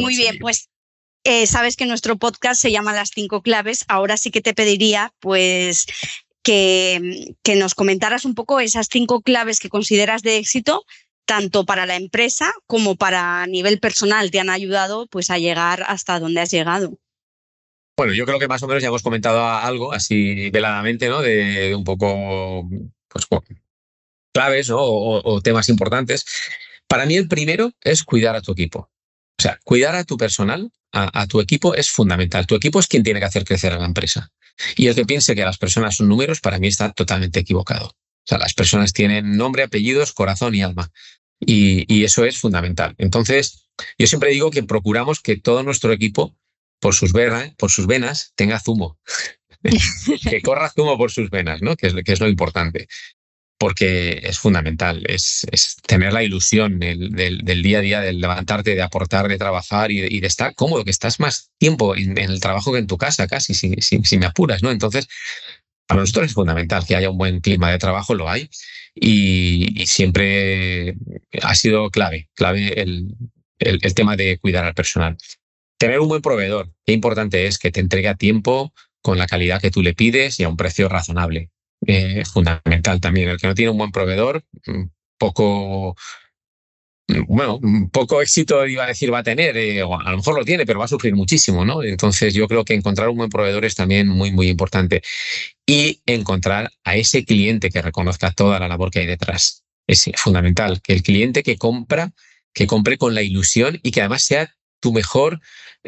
muy bien, pues sabes que nuestro podcast se llama Las cinco claves. Ahora sí que te pediría, pues, que, nos comentaras un poco esas cinco claves que consideras de éxito, tanto para la empresa como para nivel personal, te han ayudado pues, a llegar hasta donde has llegado. Bueno, yo creo que más o menos ya hemos comentado algo así veladamente, ¿no? De, un poco, pues, claves o, temas importantes. Para mí el primero es cuidar a tu equipo. O sea, cuidar a tu personal, a, tu equipo es fundamental. Tu equipo es quien tiene que hacer crecer a la empresa. Y el que piense que las personas son números, para mí está totalmente equivocado. O sea, las personas tienen nombre, apellidos, corazón y alma. Y, eso es fundamental. Entonces, yo siempre digo que procuramos que todo nuestro equipo, por sus, venas, tenga zumo. que corra zumo por sus venas, ¿no? Es, que es lo importante porque es fundamental, es, tener la ilusión del, día a día, de levantarte, de aportar, de trabajar y de, estar cómodo, que estás más tiempo en, el trabajo que en tu casa, casi, si, me apuras, ¿no? Entonces, para nosotros es fundamental que haya un buen clima de trabajo, lo hay, y, siempre ha sido clave, clave el, el tema de cuidar al personal. Tener un buen proveedor, qué importante es que te entregue a tiempo, con la calidad que tú le pides y a un precio razonable es eh, fundamental también. El que no tiene un buen proveedor, mm, poco, mm, bueno, mm, poco éxito iba a decir va a tener, eh, a lo mejor lo tiene, pero va a sufrir muchísimo, ¿no? Entonces yo creo que encontrar un buen proveedor es también muy, muy importante. Y encontrar a ese cliente que reconozca toda la labor que hay detrás. Es fundamental, que el cliente que compra, que compre con la ilusión y que además sea tu mejor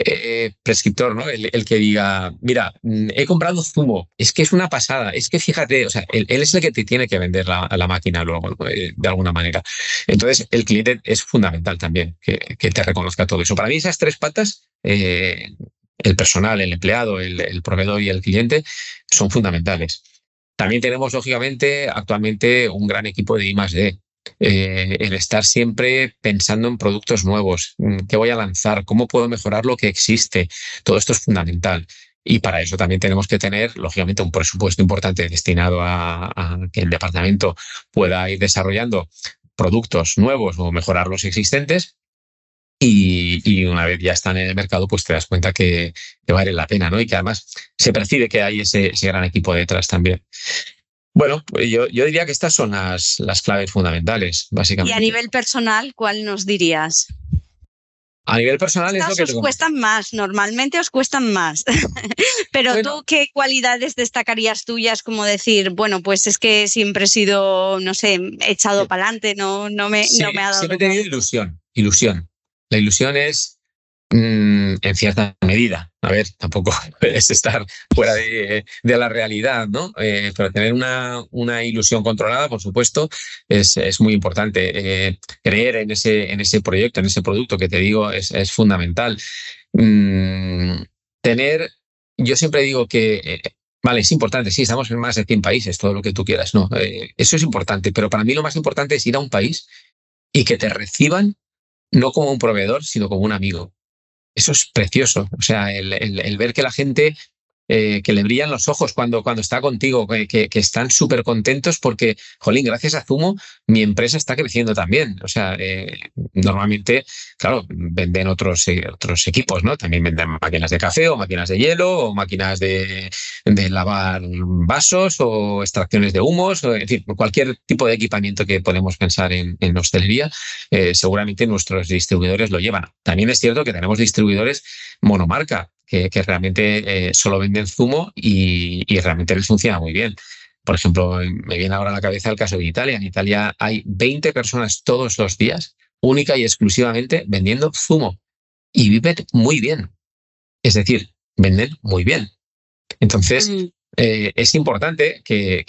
eh, prescriptor, ¿no? El, que diga, mira, mm, he comprado zumo, es que es una pasada, es que fíjate, o sea, él, es el que te tiene que vender la, la máquina luego, eh, de alguna manera. Entonces, el cliente es fundamental también que, te reconozca todo eso. Para mí, esas tres patas, eh, el personal, el empleado, el, el proveedor y el cliente, son fundamentales. También tenemos, lógicamente, actualmente un gran equipo de I D. Eh, el estar siempre pensando en productos nuevos, mm, qué voy a lanzar, cómo puedo mejorar lo que existe. Todo esto es fundamental. Y para eso también tenemos que tener, lógicamente, un presupuesto importante destinado a, que el departamento pueda ir desarrollando productos nuevos o mejorar los existentes. Y, una vez ya están en el mercado, pues te das cuenta que, vale la pena, ¿no? Y que además se percibe que hay ese gran equipo detrás también. Bueno, pues yo, diría que estas son las, las claves fundamentales, básicamente. Y a nivel personal, ¿cuál nos dirías? A nivel personal es lo que os cuestan más, normalmente os cuestan más. Pero tú, ¿qué cualidades destacarías tuyas como decir, bueno, pues es que siempre he sido, no sé, echado para adelante, no, no, me, no me ha dado. Siempre he tenido ilusión, ilusión. La ilusión es Mm, en cierta medida. A ver, tampoco es estar fuera de, la realidad, ¿no? Eh, pero tener una, una, ilusión controlada, por supuesto, es, es muy importante. Eh, creer en ese, en ese proyecto, en ese producto que te digo, es, es fundamental. Mm, tener, yo siempre digo que eh, Vale, es importante, sí, estamos en más de 100 países, todo lo que tú quieras, no, eso es importante, pero para mí lo más importante es ir a un país y que te reciban no como un proveedor, sino como un amigo eso es precioso. O sea, el, ver que la gente eh, que le brillan los ojos cuando, cuando está contigo, que, están súper contentos porque, jolín, gracias a Zumo, mi empresa está creciendo también. O sea, eh, normalmente, claro, venden otros, eh, otros equipos, ¿no? También venden máquinas de café o máquinas de hielo o máquinas de, lavar vasos o extracciones de humos, o, en fin, cualquier tipo de equipamiento que podemos pensar en, en hostelería, seguramente nuestros distribuidores lo llevan. También es cierto que tenemos distribuidores monomarca que, realmente eh, solo venden zumo y, realmente les funciona muy bien. Por ejemplo, me viene ahora a la cabeza el caso de Italia. En Italia hay 20 personas todos los días, única y exclusivamente vendiendo zumo y viven muy bien. Es decir, venden muy bien. Entonces, mm. eh, es importante que,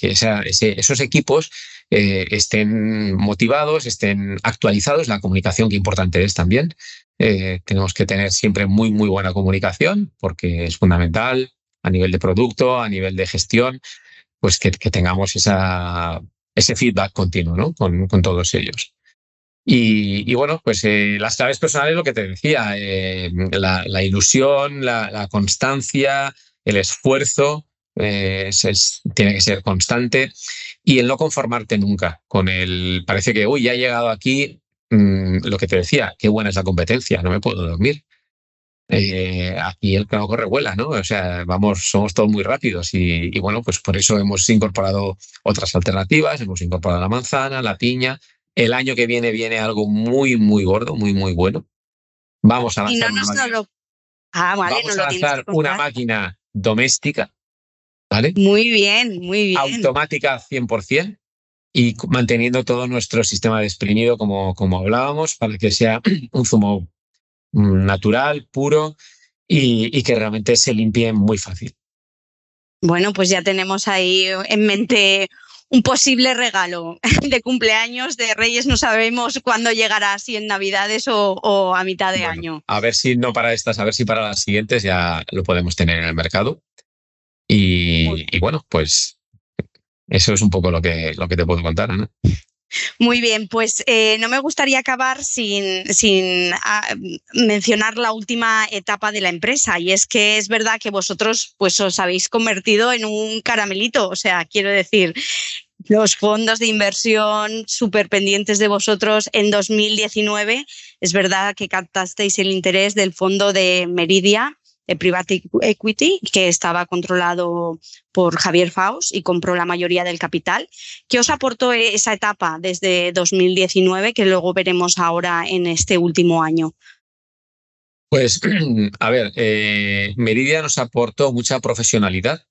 esos equipos eh, estén motivados, estén actualizados. La comunicación, que importante es también. Eh, tenemos que tener siempre muy, muy buena comunicación porque es fundamental a nivel de producto, a nivel de gestión, pues que, tengamos esa, ese feedback continuo ¿no? con, todos ellos. Y, bueno, pues eh, las claves personales, lo que te decía, eh, la, ilusión, la, constancia, el esfuerzo, tiene que ser constante y el no conformarte nunca con el, parece que, uy, ya he llegado aquí, Mm, lo que te decía, qué buena es la competencia, no me puedo dormir. Eh, aquí el que no corre vuela, ¿no? O sea, vamos, somos todos muy rápidos y, bueno, pues por eso hemos incorporado otras alternativas, hemos incorporado la manzana, la piña. El año que viene viene algo muy, muy gordo, muy, muy bueno. Vamos a lanzar, una, ah, vamos a lanzar una máquina doméstica, ¿vale? Muy bien, muy bien. Automática 100%, y manteniendo todo nuestro sistema de exprimido como, como hablábamos para que sea un zumo natural, puro y, que realmente se limpie muy fácil. Bueno, pues ya tenemos ahí en mente un posible regalo de cumpleaños de Reyes. No sabemos cuándo llegará, si en Navidades o, a mitad de año. A ver si no para estas, a ver si para las siguientes ya lo podemos tener en el mercado. y bueno, pues eso es un poco lo que, lo que te puedo contar, Ana. Muy bien, pues eh, no me gustaría acabar sin, sin ah, mencionar la última etapa de la empresa y es que es verdad que vosotros pues os habéis convertido en un caramelito, o sea, quiero decir, los fondos de inversión súper pendientes de vosotros en 2019, es verdad que captasteis el interés del fondo de Meridia Private Equity, que estaba controlado por Javier Faust y compró la mayoría del capital. ¿Qué os aportó esa etapa desde 2019 que luego veremos ahora en este último año? Pues, a ver, eh, Meridia nos aportó mucha profesionalidad.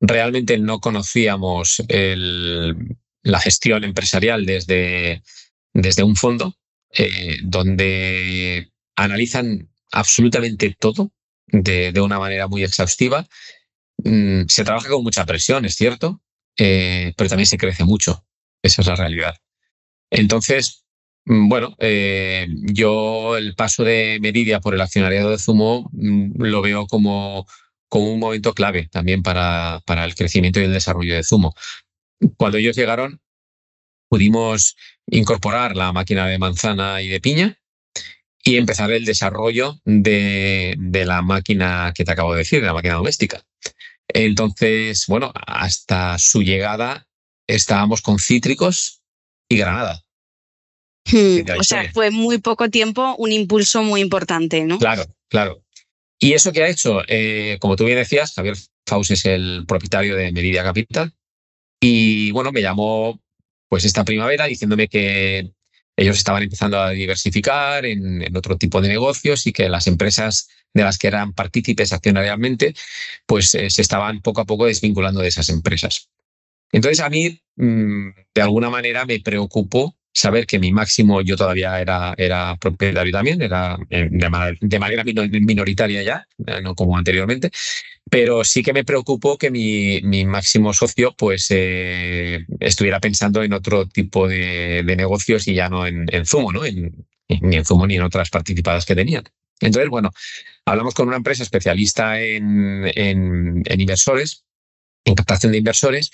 Realmente no conocíamos la gestión empresarial desde, desde un fondo eh, donde analizan absolutamente todo, de, una manera muy exhaustiva. Mm, se trabaja con mucha presión, es cierto, eh, pero también se crece mucho. Esa es la realidad. Entonces, mm, bueno, eh, yo el paso de Meridia por el accionariado de Zumo mm, lo veo como, como un momento clave también para, para el crecimiento y el desarrollo de Zumo. Cuando ellos llegaron, pudimos incorporar la máquina de manzana y de piña y empezar el desarrollo de, la máquina que te acabo de decir, de la máquina doméstica. Entonces, bueno, hasta su llegada estábamos con cítricos y granada. Hmm, o sea, fue muy poco tiempo un impulso muy importante, ¿no? Claro, claro. ¿Y eso que ha hecho? Eh, como tú bien decías, Javier Faus es el propietario de Meridia Capital. Y bueno, me llamó pues esta primavera diciéndome que ellos estaban empezando a diversificar en, otro tipo de negocios y que las empresas de las que eran partícipes accionarialmente, pues eh, se estaban poco a poco desvinculando de esas empresas. Entonces a mí, mm, de alguna manera, me preocupó saber que mi máximo yo todavía era, era propietario también, era eh, de, manera minoritaria ya, no como anteriormente, pero sí que me preocupó que mi, máximo socio pues eh, estuviera pensando en otro tipo de, negocios y ya no en, Zumo, ¿no? ni en Zumo ni en otras participadas que tenían. Entonces, bueno, hablamos con una empresa especialista en, en inversores, en captación de inversores,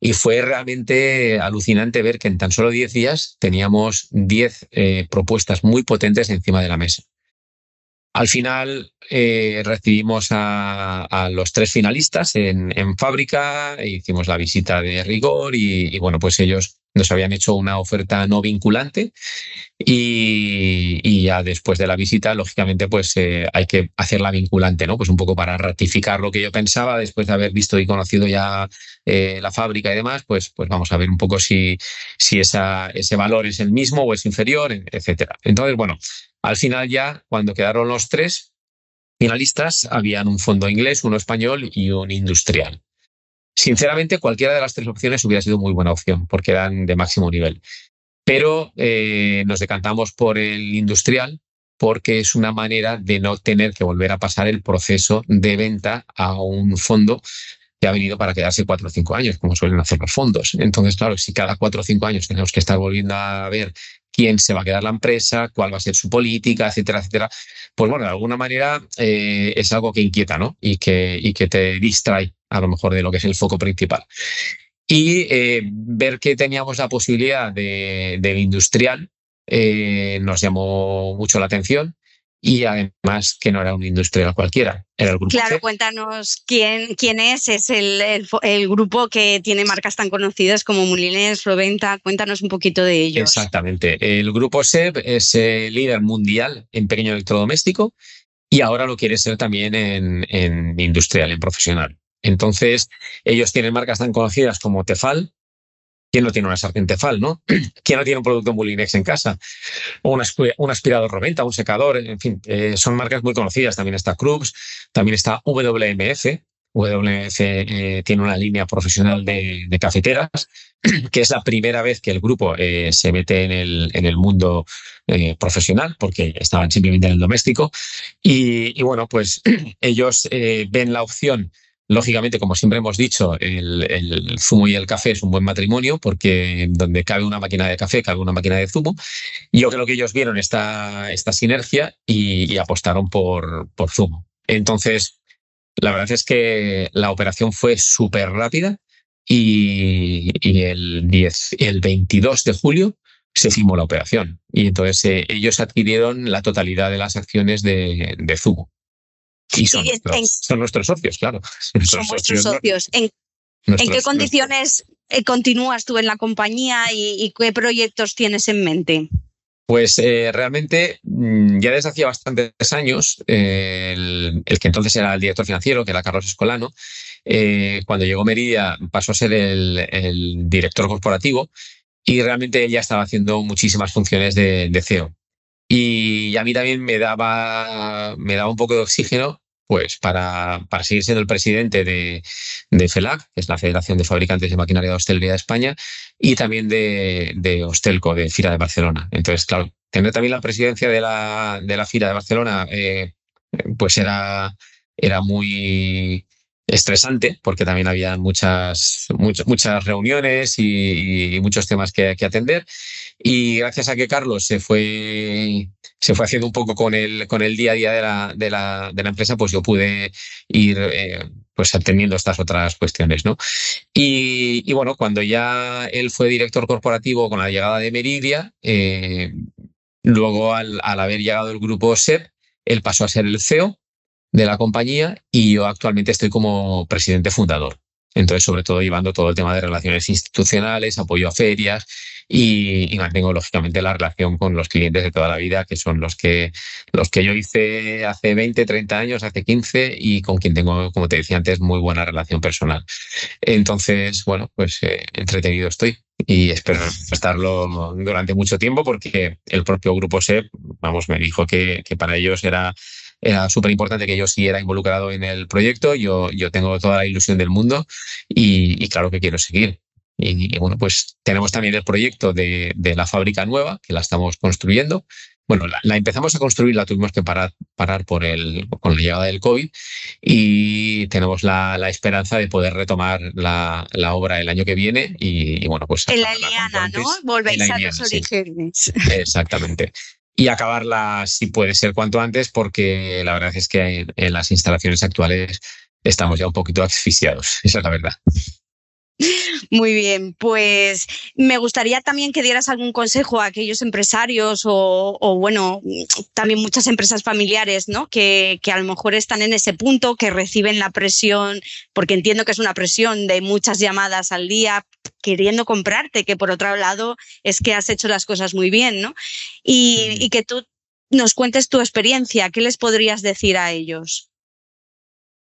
y fue realmente alucinante ver que en tan solo 10 días teníamos 10 eh, propuestas muy potentes encima de la mesa. Al final eh, recibimos a, los tres finalistas en, fábrica, hicimos la visita de rigor y, bueno, pues ellos nos habían hecho una oferta no vinculante y, ya después de la visita, lógicamente, pues eh, hay que hacerla vinculante, ¿no? Pues un poco para ratificar lo que yo pensaba después de haber visto y conocido ya eh, la fábrica y demás, pues, pues vamos a ver un poco si, si esa, ese valor es el mismo o es inferior, etcétera. Entonces, bueno, al final ya, cuando quedaron los tres finalistas, habían un fondo inglés, uno español y un industrial. Sinceramente, cualquiera de las tres opciones hubiera sido muy buena opción, porque eran de máximo nivel. Pero eh, nos decantamos por el industrial porque es una manera de no tener que volver a pasar el proceso de venta a un fondo que ha venido para quedarse cuatro o cinco años, como suelen hacer los fondos. Entonces, claro, si cada cuatro o cinco años tenemos que estar volviendo a ver quién se va a quedar la empresa, cuál va a ser su política, etcétera, etcétera, pues bueno, de alguna manera eh, es algo que inquieta, ¿no? Y que, y que te distrae a lo mejor de lo que es el foco principal. Y eh, ver que teníamos la posibilidad de, del industrial eh, nos llamó mucho la atención y además que no era un industrial cualquiera, era el grupo Claro, cuéntanos quién, quién es, es el, el, grupo que tiene marcas tan conocidas como Mulinés, Proventa, cuéntanos un poquito de ellos. Exactamente, el grupo SEB es el líder mundial en pequeño electrodoméstico y ahora lo quiere ser también en, en industrial, en profesional. Entonces, ellos tienen marcas tan conocidas como Tefal, ¿Quién no tiene una sartén Tefal, no? ¿Quién no tiene un producto Mulinex en casa? Un, aspirador Roventa, un secador, en fin, eh, son marcas muy conocidas. También está Krups, también está WMF. WMF eh, tiene una línea profesional de, cafeteras, que es la primera vez que el grupo eh, se mete en el, mundo profesional, porque estaban simplemente en el doméstico. Y bueno, pues ellos ven la opción Lógicamente, como siempre hemos dicho, el, zumo y el café es un buen matrimonio porque donde cabe una máquina de café, cabe una máquina de zumo. Yo creo que ellos vieron esta, sinergia y, apostaron por, zumo. Entonces, la verdad es que la operación fue súper rápida y, el, 10, el 22 de julio se firmó la operación. Y entonces eh, ellos adquirieron la totalidad de las acciones de Zumo. Y son, nuestros, socios, claro. Son vuestros socios. ¿En, qué condiciones eh, continúas tú en la compañía y, qué proyectos tienes en mente? Pues eh, realmente mm, ya desde hacía bastantes años, eh, el, que entonces era el director financiero, que era Carlos Escolano, cuando llegó Meridia pasó a ser el, director corporativo y realmente él ya estaba haciendo muchísimas funciones de, de CEO. Y a mí también me daba, me daba un poco de oxígeno pues para, para seguir siendo el presidente de, de, FELAC, que es la Federación de Fabricantes de Maquinaria de Hostelería de España, y también de, de Hostelco, de FIRA de Barcelona. Entonces, claro, tener también la presidencia de la, de la FIRA de Barcelona, eh, pues era, era muy, estresante porque también había muchas, muchas, muchas reuniones y, muchos temas que, que, atender. Y gracias a que Carlos se fue, se fue haciendo un poco con el, con el día a día de la, de la, de la empresa, pues yo pude ir eh, pues atendiendo estas otras cuestiones. ¿no? Y, bueno, cuando ya él fue director corporativo con la llegada de Meridia, eh, luego al, al haber llegado el grupo SEP, él pasó a ser el CEO de la compañía y yo actualmente estoy como presidente fundador. Entonces, sobre todo llevando todo el tema de relaciones institucionales, apoyo a ferias y, mantengo lógicamente la relación con los clientes de toda la vida, que son los que, los que yo hice hace 20, 30 años, hace 15 y con quien tengo, como te decía antes, muy buena relación personal. Entonces, bueno, pues eh, entretenido estoy y espero estarlo durante mucho tiempo porque el propio grupo SEP, vamos, me dijo que, que para ellos era era súper importante que yo siguiera involucrado en el proyecto. Yo, yo tengo toda la ilusión del mundo y, claro que quiero seguir. Y, bueno, pues tenemos también el proyecto de, de, la fábrica nueva, que la estamos construyendo. Bueno, la, empezamos a construir, la tuvimos que parar, parar por el, con la llegada del COVID y tenemos la, la esperanza de poder retomar la, la, obra el año que viene y, bueno, pues... En la Eliana, ¿no? Volvéis a los orígenes. Exactamente y acabarla si puede ser cuanto antes, porque la verdad es que en, las instalaciones actuales estamos ya un poquito asfixiados, esa es la verdad. Muy bien, pues me gustaría también que dieras algún consejo a aquellos empresarios o, bueno, también muchas empresas familiares, ¿no? Que, que, a lo mejor están en ese punto, que reciben la presión, porque entiendo que es una presión de muchas llamadas al día queriendo comprarte, que por otro lado es que has hecho las cosas muy bien, ¿no? Y, y que tú nos cuentes tu experiencia, ¿qué les podrías decir a ellos?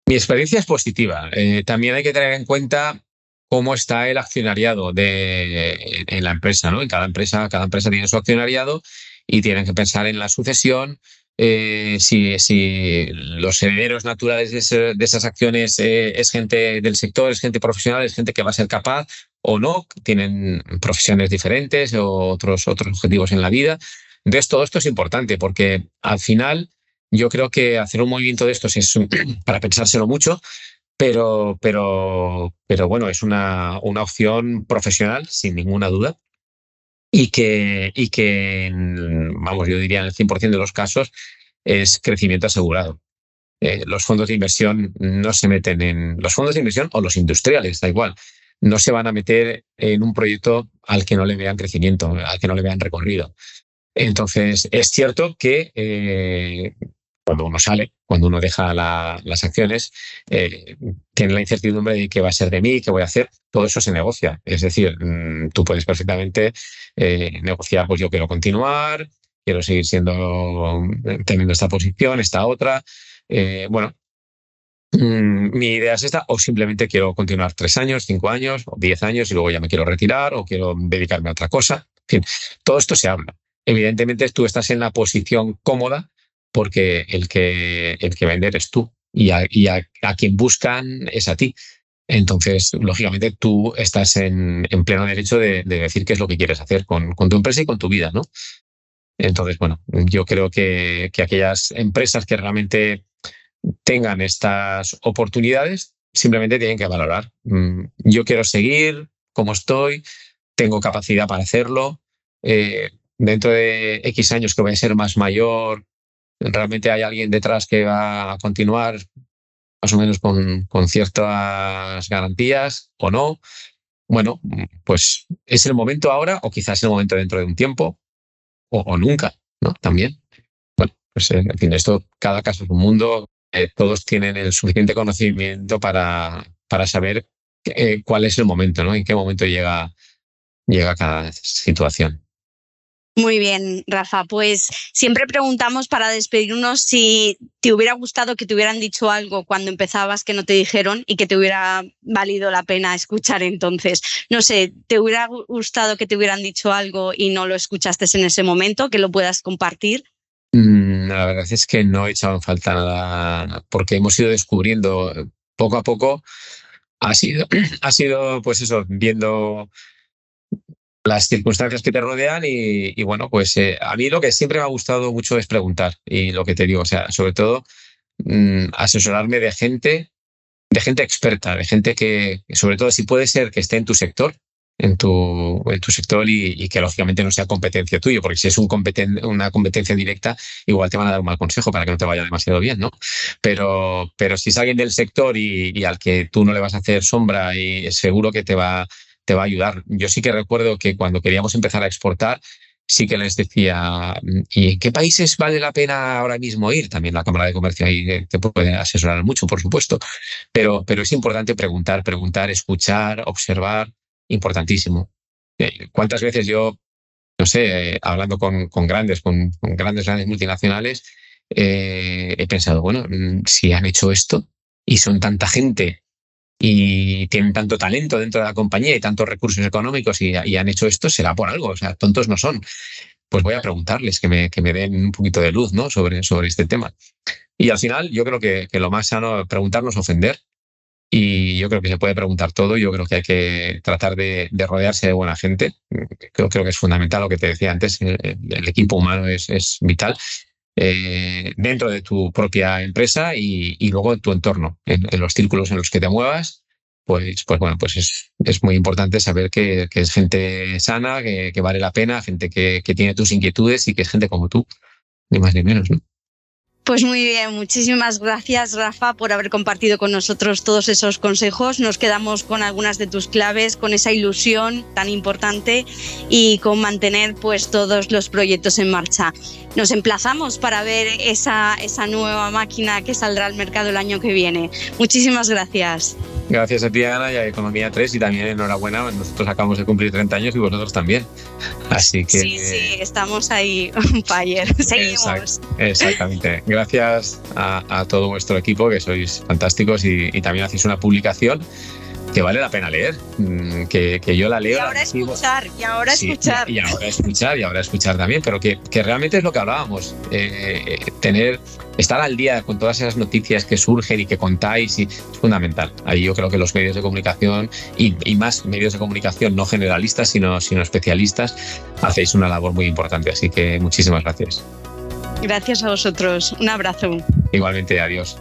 Mi experiencia es positiva. Eh, también hay que tener en cuenta cómo está el accionariado de, en la empresa, ¿no? En cada empresa, cada empresa tiene su accionariado y tienen que pensar en la sucesión. Eh, si, los herederos naturales de, esas acciones eh, es gente del sector, es gente profesional, es gente que va a ser capaz o no, tienen profesiones diferentes o otros, otros objetivos en la vida. Entonces, todo esto es importante porque al final yo creo que hacer un movimiento de estos es para pensárselo mucho, pero, pero, pero bueno, es una, una opción profesional, sin ninguna duda, y que, y que, vamos, yo diría en el 100% de los casos es crecimiento asegurado. Eh, los fondos de inversión no se meten en los fondos de inversión o los industriales, da igual, no se van a meter en un proyecto al que no le vean crecimiento, al que no le vean recorrido. Entonces, es cierto que eh, cuando uno sale, cuando uno deja las acciones, eh, tiene la incertidumbre de qué va a ser de mí, qué voy a hacer. Todo eso se negocia. Es decir, mm, tú puedes perfectamente eh, negociar, pues yo quiero continuar, quiero seguir siendo, teniendo esta posición, esta otra. Eh, bueno, mm, mi idea es esta, o simplemente quiero continuar tres años, cinco años, o diez años y luego ya me quiero retirar, o quiero dedicarme a otra cosa. En fin, todo esto se habla. Evidentemente tú estás en la posición cómoda porque el que, el que vender es tú y, a, quien buscan es a ti. Entonces, lógicamente, tú estás en, pleno derecho de, decir qué es lo que quieres hacer con, tu empresa y con tu vida, ¿no? Entonces, bueno, yo creo que, que aquellas empresas que realmente tengan estas oportunidades simplemente tienen que valorar. Mm, yo quiero seguir como estoy, tengo capacidad para hacerlo. Eh, dentro de X años que voy a ser más mayor, realmente hay alguien detrás que va a continuar más o menos con, con ciertas garantías o no. Bueno, pues es el momento ahora o quizás el momento dentro de un tiempo o, nunca, ¿no? También. Bueno, pues eh, en fin, esto, cada caso es un mundo. Eh, todos tienen el suficiente conocimiento para, para saber eh, cuál es el momento, ¿no? En qué momento llega, llega cada situación. Muy bien, Rafa. Pues siempre preguntamos para despedirnos si te hubiera gustado que te hubieran dicho algo cuando empezabas que no te dijeron y que te hubiera valido la pena escuchar entonces. No sé, ¿te hubiera gustado que te hubieran dicho algo y no lo escuchaste en ese momento, que lo puedas compartir? Mm, la verdad es que no he echado en falta nada porque hemos ido descubriendo poco a poco. Ha sido, ha sido pues eso, viendo las circunstancias que te rodean y, bueno, pues eh, a mí lo que siempre me ha gustado mucho es preguntar y lo que te digo, o sea, sobre todo mm, asesorarme de gente, de gente experta, de gente que, sobre todo si puede ser que esté en tu sector, en tu, en tu sector y, que lógicamente no sea competencia tuya, porque si es un una competencia directa, igual te van a dar un mal consejo para que no te vaya demasiado bien, ¿no? Pero, pero si es alguien del sector y, y al que tú no le vas a hacer sombra y seguro que te va te va a ayudar. Yo sí que recuerdo que cuando queríamos empezar a exportar, sí que les decía, ¿y en qué países vale la pena ahora mismo ir? También la Cámara de Comercio ahí te puede asesorar mucho, por supuesto, pero, pero es importante preguntar, preguntar, escuchar, observar, importantísimo. Eh, ¿Cuántas veces yo, no sé, eh, hablando con, con grandes, con, grandes, grandes multinacionales, eh, he pensado, bueno, mm, si han hecho esto y son tanta gente y tienen tanto talento dentro de la compañía y tantos recursos económicos y, han hecho esto, será por algo, o sea, tontos no son. Pues voy a preguntarles que me, que me den un poquito de luz ¿no? sobre, sobre este tema. Y al final yo creo que, lo más sano es preguntarnos ofender. Y yo creo que se puede preguntar todo. Yo creo que hay que tratar de, de rodearse de buena gente. Creo, creo, que es fundamental lo que te decía antes. El, el equipo humano es, es vital. Eh, dentro de tu propia empresa y, luego en tu entorno, en, los círculos en los que te muevas, pues, pues bueno, pues es, es muy importante saber que, es gente sana, que, vale la pena, gente que, tiene tus inquietudes y que es gente como tú, ni más ni menos, ¿no? Pues muy bien, muchísimas gracias Rafa por haber compartido con nosotros todos esos consejos. Nos quedamos con algunas de tus claves, con esa ilusión tan importante y con mantener pues todos los proyectos en marcha. Nos emplazamos para ver esa, esa nueva máquina que saldrá al mercado el año que viene. Muchísimas gracias. Gracias a ti, Ana, y a Economía 3, y también enhorabuena, nosotros acabamos de cumplir 30 años y vosotros también. Así que... Sí, sí, estamos ahí un fire, seguimos. exactamente. Gracias a, todo vuestro equipo, que sois fantásticos y, y también hacéis una publicación que vale la pena leer, mm, que, que yo la leo. Y ahora escuchar, y ahora escuchar. Y, ahora escuchar, y ahora escuchar también, pero que, que realmente es lo que hablábamos, eh, tener, estar al día con todas esas noticias que surgen y que contáis y es fundamental. Ahí yo creo que los medios de comunicación y, y más medios de comunicación no generalistas, sino, sino especialistas, hacéis una labor muy importante, así que muchísimas gracias. Gracias a vosotros, un abrazo. Igualmente, adiós.